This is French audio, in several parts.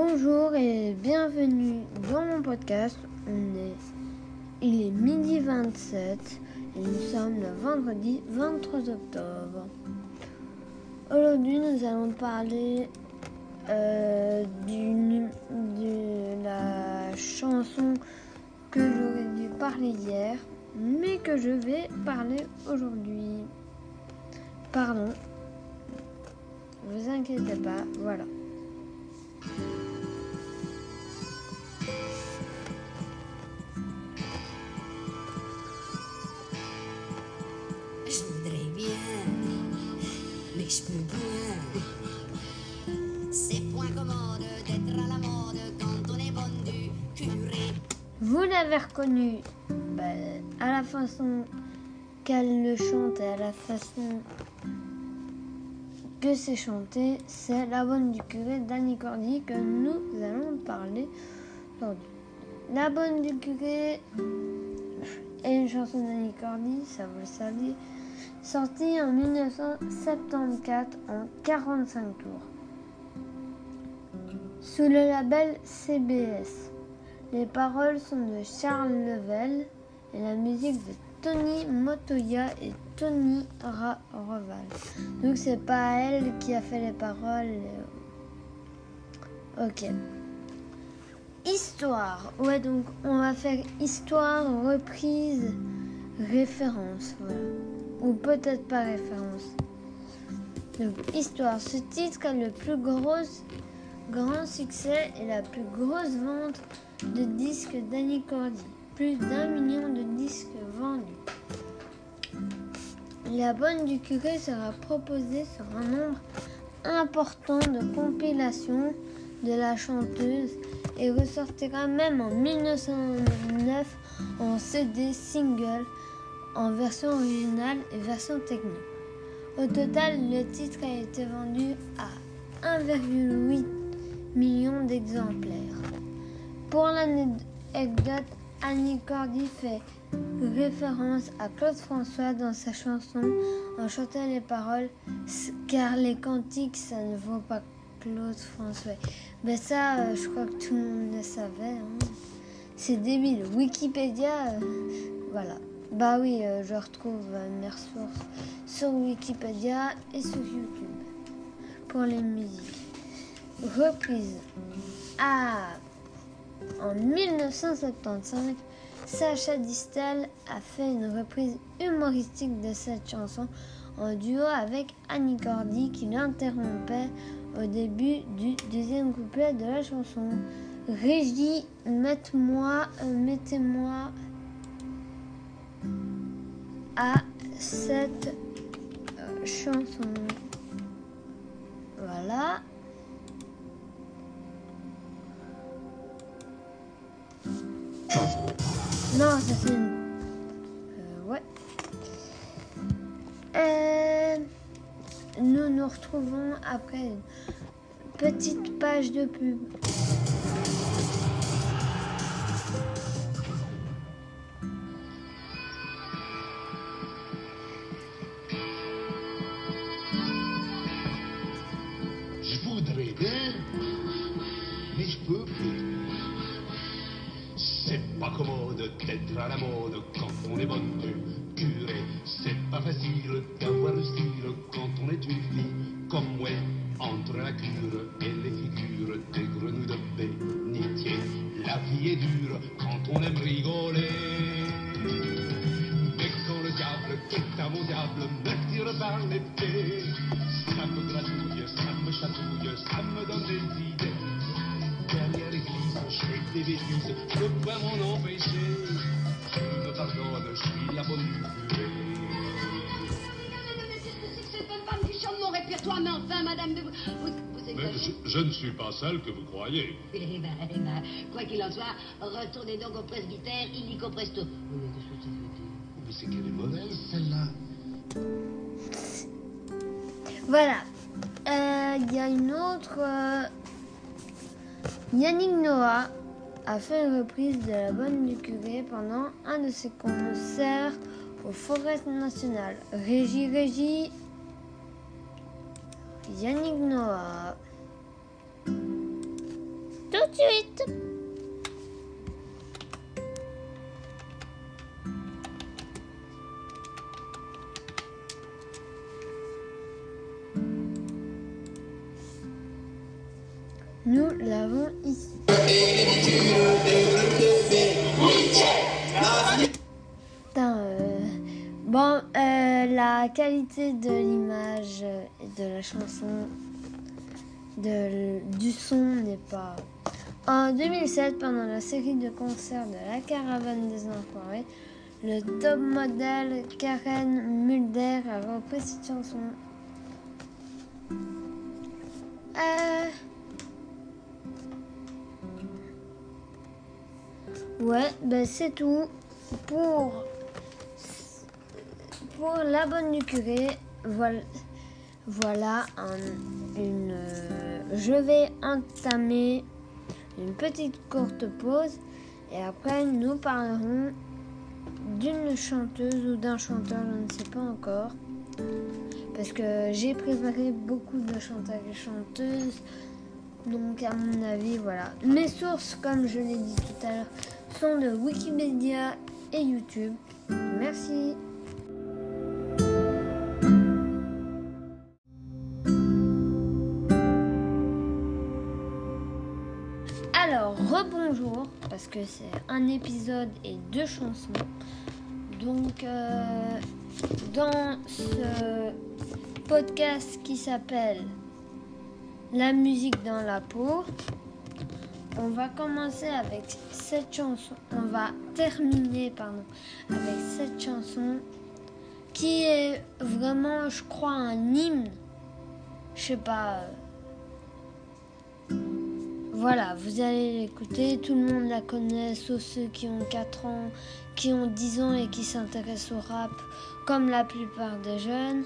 Bonjour et bienvenue dans mon podcast. Il est midi 27 et nous sommes le vendredi 23 octobre. Aujourd'hui, nous allons parler euh, de la chanson que j'aurais dû parler hier, mais que je vais parler aujourd'hui. Pardon. Vous inquiétez pas, voilà. L'avez reconnu ben, à la façon qu'elle le chante et à la façon que c'est chanté, c'est La Bonne du curé d'Annie Cordy que nous allons parler aujourd'hui. La Bonne du curé est une chanson d'Annie Cordy, ça vous le saviez, sortie en 1974 en 45 tours. Sous le label CBS. Les paroles sont de Charles Level et la musique de Tony Motoya et Tony Ra Reval. Donc c'est pas elle qui a fait les paroles. Ok. Histoire. Ouais, donc on va faire histoire, reprise, référence. Ou peut-être pas référence. Donc histoire. Ce titre a le plus gros grand succès et la plus grosse vente de disques d'Annie Cordy. Plus d'un million de disques vendus. La bonne du curé sera proposée sur un nombre important de compilations de la chanteuse et ressortira même en 1909 en CD single en version originale et version technique. Au total, le titre a été vendu à 1,8 million d'exemplaires. Pour l'anecdote, Annie Cordy fait référence à Claude François dans sa chanson en chantant les paroles car les cantiques ça ne vaut pas Claude François. Mais ça, euh, je crois que tout le monde le savait. Hein. C'est débile. Wikipédia, euh, voilà. Bah oui, euh, je retrouve mes ressources sur Wikipédia et sur YouTube pour les musiques. Reprise. Ah, en 1975, Sacha Distel a fait une reprise humoristique de cette chanson en duo avec Annie Cordy qui l'interrompait au début du deuxième couplet de la chanson. Régie, mettez-moi, euh, mettez-moi à cette euh, chanson. Voilà. Non, ça c'est une... Euh, ouais. Euh, nous nous retrouvons après une petite page de pub. La cure et les figures des grenouilles de bénitier. La vie est dure quand on aime rigoler. Mais quand le diable, qui est mon diable, me tire par l'épée, madame, de... vous, vous, vous Mais je, je ne suis pas celle que vous croyez. Eh ben, eh ben, quoi qu'il en soit, retournez donc au presbytère, illico presto. Oui, mais qu'est-ce que ça veut dire? Mais c'est qu'elle est mauvaise, celle-là. Voilà. Euh, Il y a une autre. euh, Yannick Noah a fait une reprise de La Bonne du Curé pendant un de ses concerts au Forest National. Régie, régie. Yannick Noah. tout de suite. Nous l'avons ici. Putain, euh, Bon, euh, la qualité de la chanson, du son n'est pas. En 2007, pendant la série de concerts de la Caravane des Enfoirés, le top modèle Karen Mulder a repris cette chanson. Euh... Ouais, ben c'est tout pour pour la bonne du curé. Voilà, voilà euh, je vais entamer une petite courte pause et après nous parlerons d'une chanteuse ou d'un chanteur, je ne sais pas encore. Parce que j'ai préparé beaucoup de chanteurs et chanteuses. Donc à mon avis, voilà. Mes sources, comme je l'ai dit tout à l'heure, sont de Wikipédia et YouTube. Merci. Alors, rebonjour, parce que c'est un épisode et deux chansons. Donc, euh, dans ce podcast qui s'appelle La musique dans la peau, on va commencer avec cette chanson. On va terminer, pardon, avec cette chanson qui est vraiment, je crois, un hymne. Je sais pas. Voilà, vous allez l'écouter, tout le monde la connaît, sauf ceux qui ont 4 ans, qui ont 10 ans et qui s'intéressent au rap, comme la plupart des jeunes.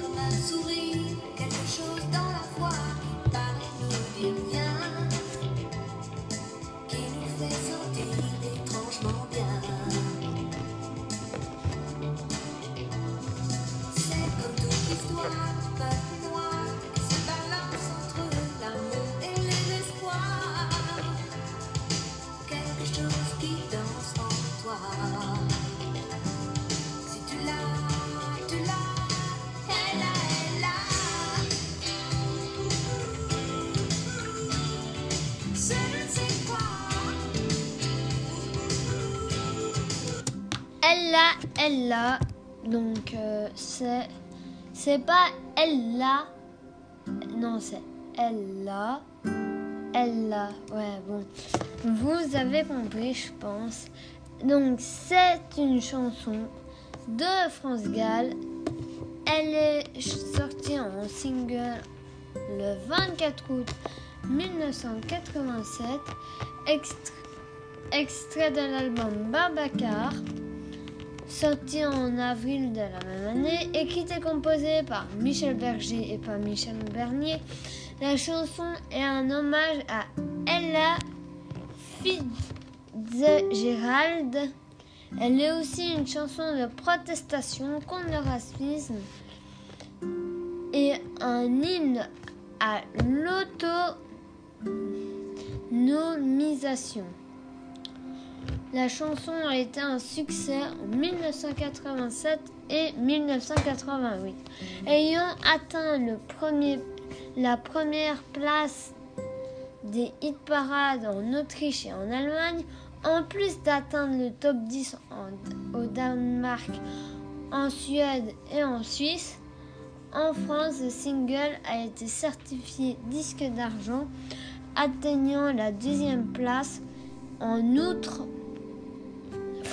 Comme un sourire, quelque chose dans Elle l'a, elle l'a. Donc euh, c'est c'est pas elle l'a. Non, c'est elle l'a. Elle l'a. Ouais, bon. Vous avez compris, je pense. Donc c'est une chanson de France Gall. Elle est sortie en single le 24 août 1987, extrait, de l'album Babacar sorti en avril de la même année et qui était composé par Michel Berger et pas Michel Bernier. La chanson est un hommage à Ella Fitzgerald. Elle est aussi une chanson de protestation contre le racisme et un hymne à l'autonomisation. La chanson a été un succès en 1987 et 1988, ayant atteint le premier, la première place des hit parades en Autriche et en Allemagne, en plus d'atteindre le top 10 en- au Danemark, en Suède et en Suisse. En France, le single a été certifié disque d'argent, atteignant la deuxième place. En outre,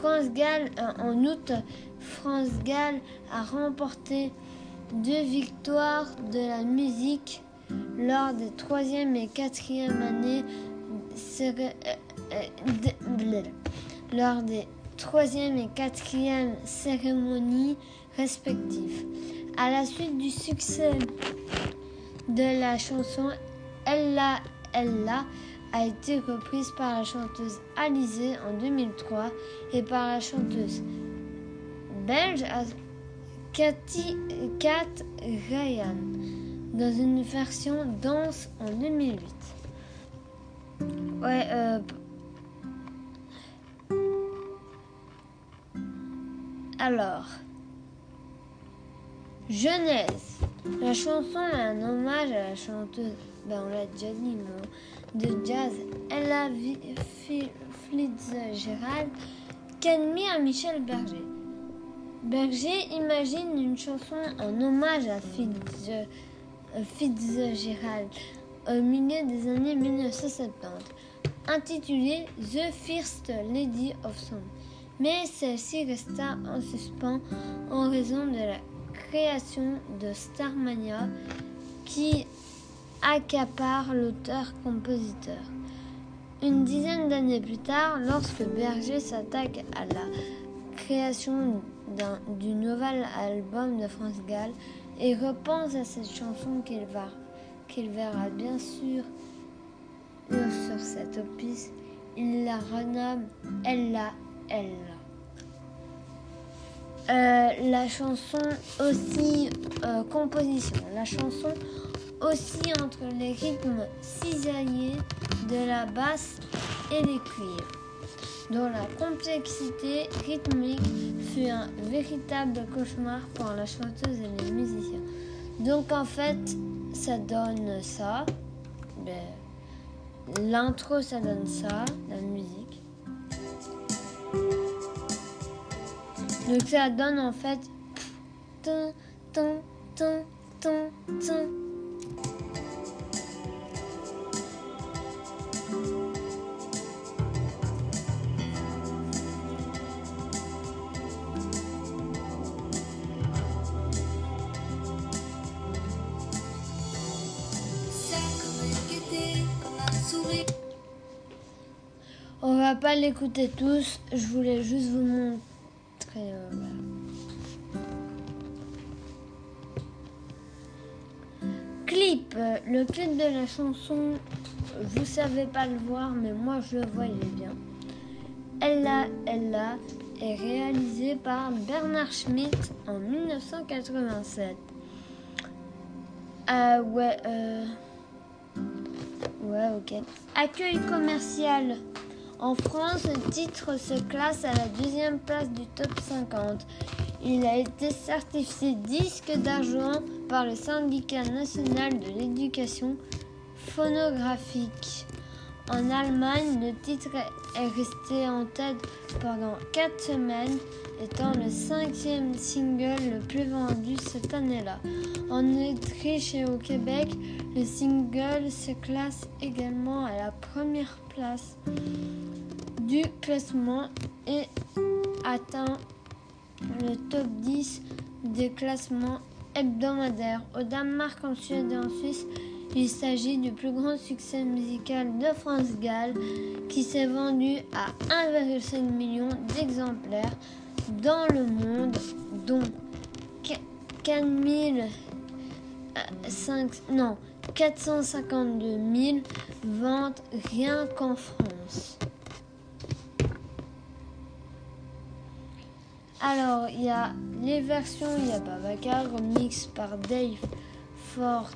France Gall, euh, en août, France Gall a remporté deux victoires de la musique lors des troisième et quatrième années euh, euh, lors des troisième et quatrième cérémonies respectifs. À la suite du succès de la chanson Ella Ella a été reprise par la chanteuse Alizée en 2003 et par la chanteuse belge Cathy Kat Ryan dans une version danse en 2008. Ouais, euh, Alors, Genèse. La chanson est un hommage à la chanteuse, ben on l'a déjà dit, de jazz Ella Fitzgerald qu'admire Michel Berger. Berger imagine une chanson en hommage à Fitzgerald au milieu des années 1970, intitulée The First Lady of Song mais celle-ci resta en suspens en raison de la création de Starmania qui accapare l'auteur-compositeur. Une dizaine d'années plus tard, lorsque Berger s'attaque à la création du nouvel album de France Gall et repense à cette chanson qu'il verra bien sûr sur cette opus, il la renomme Ella Ella. Euh, la chanson aussi euh, composition. La chanson aussi entre les rythmes cisaillés de la basse et les cuivres, dont la complexité rythmique fut un véritable cauchemar pour la chanteuse et les musiciens. Donc en fait, ça donne ça. Ben, l'intro, ça donne ça, la musique. Donc ça donne en fait ton, ton, ton, l'écouter tous, je voulais juste vous montrer euh, clip. Le clip de la chanson, vous savez pas le voir, mais moi je le vois, il est bien. Ella, Ella est réalisé par Bernard Schmitt en 1987. Ah ouais, euh... ouais, ok. Accueil commercial. En France, le titre se classe à la deuxième place du top 50. Il a été certifié disque d'argent par le syndicat national de l'éducation phonographique. En Allemagne, le titre est resté en tête pendant 4 semaines, étant le cinquième single le plus vendu cette année-là. En Autriche et au Québec, le single se classe également à la première place du classement et atteint le top 10 des classements hebdomadaires. Au Danemark, en Suède et en Suisse, il s'agit du plus grand succès musical de France Gall qui s'est vendu à 1,5 million d'exemplaires dans le monde, dont 4000 non, 452 000 ventes rien qu'en France. Alors, il y a les versions, il y a Babacar, remix par Dave Ford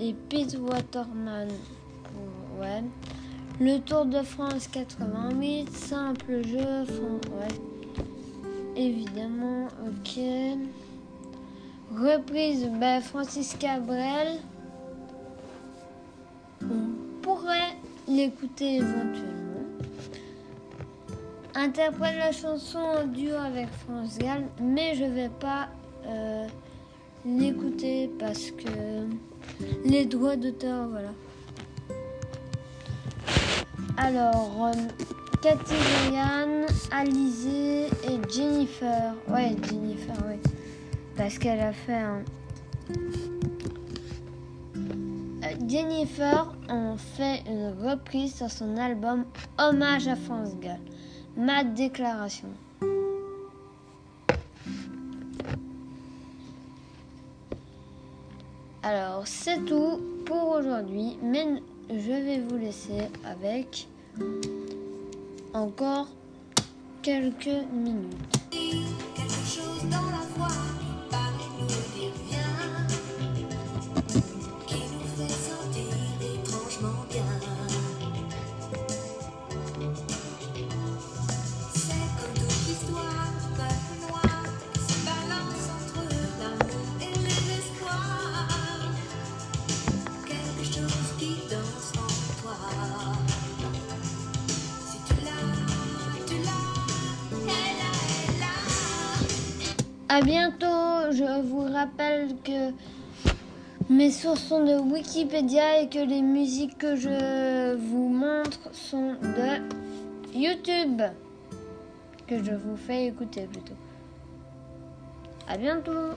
et Pete Waterman. Ouais. Le Tour de France 88, simple jeu, ouais. Évidemment, ok. Reprise, ben, Francis Cabrel. L'écouter éventuellement interprète la chanson en duo avec France Gall, mais je vais pas euh, l'écouter parce que les droits d'auteur, voilà. Alors, euh, Cathy Ryan, Alizé et Jennifer. Ouais, Jennifer, ouais. Parce qu'elle a fait un. Euh, Jennifer fait une reprise sur son album Hommage à France Gall. Ma déclaration. Alors, c'est tout pour aujourd'hui, mais je vais vous laisser avec encore quelques minutes. À bientôt. Je vous rappelle que mes sources sont de Wikipédia et que les musiques que je vous montre sont de YouTube. Que je vous fais écouter plutôt. À bientôt.